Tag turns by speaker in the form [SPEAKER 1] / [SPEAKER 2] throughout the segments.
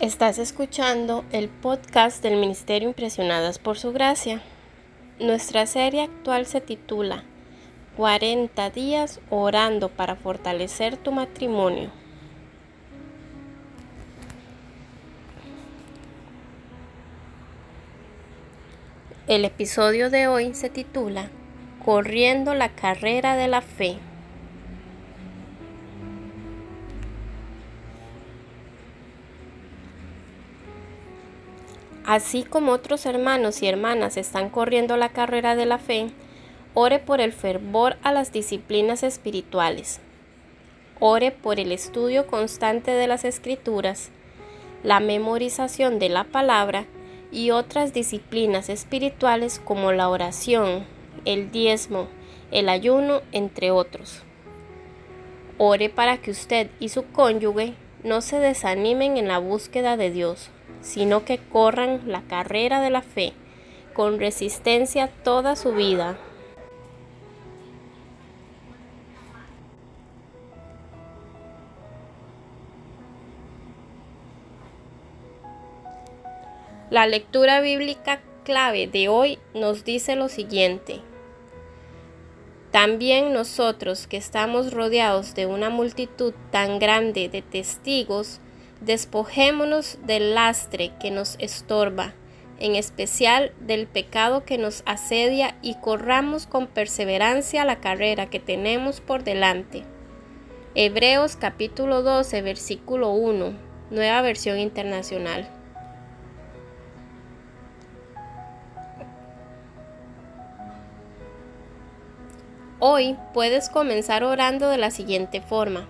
[SPEAKER 1] Estás escuchando el podcast del Ministerio Impresionadas por Su Gracia. Nuestra serie actual se titula 40 días orando para fortalecer tu matrimonio. El episodio de hoy se titula Corriendo la carrera de la fe. Así como otros hermanos y hermanas están corriendo la carrera de la fe, ore por el fervor a las disciplinas espirituales. Ore por el estudio constante de las escrituras, la memorización de la palabra y otras disciplinas espirituales como la oración, el diezmo, el ayuno, entre otros. Ore para que usted y su cónyuge no se desanimen en la búsqueda de Dios, sino que corran la carrera de la fe con resistencia toda su vida. La lectura bíblica clave de hoy nos dice lo siguiente. También nosotros que estamos rodeados de una multitud tan grande de testigos, Despojémonos del lastre que nos estorba, en especial del pecado que nos asedia y corramos con perseverancia la carrera que tenemos por delante. Hebreos capítulo 12, versículo 1, nueva versión internacional. Hoy puedes comenzar orando de la siguiente forma.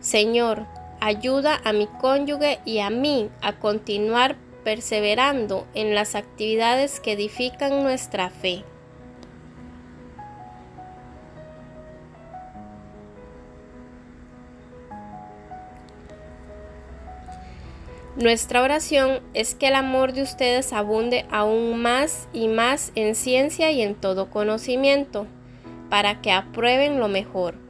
[SPEAKER 1] Señor, ayuda a mi cónyuge y a mí a continuar perseverando en las actividades que edifican nuestra fe. Nuestra oración es que el amor de ustedes abunde aún más y más en ciencia y en todo conocimiento, para que aprueben lo mejor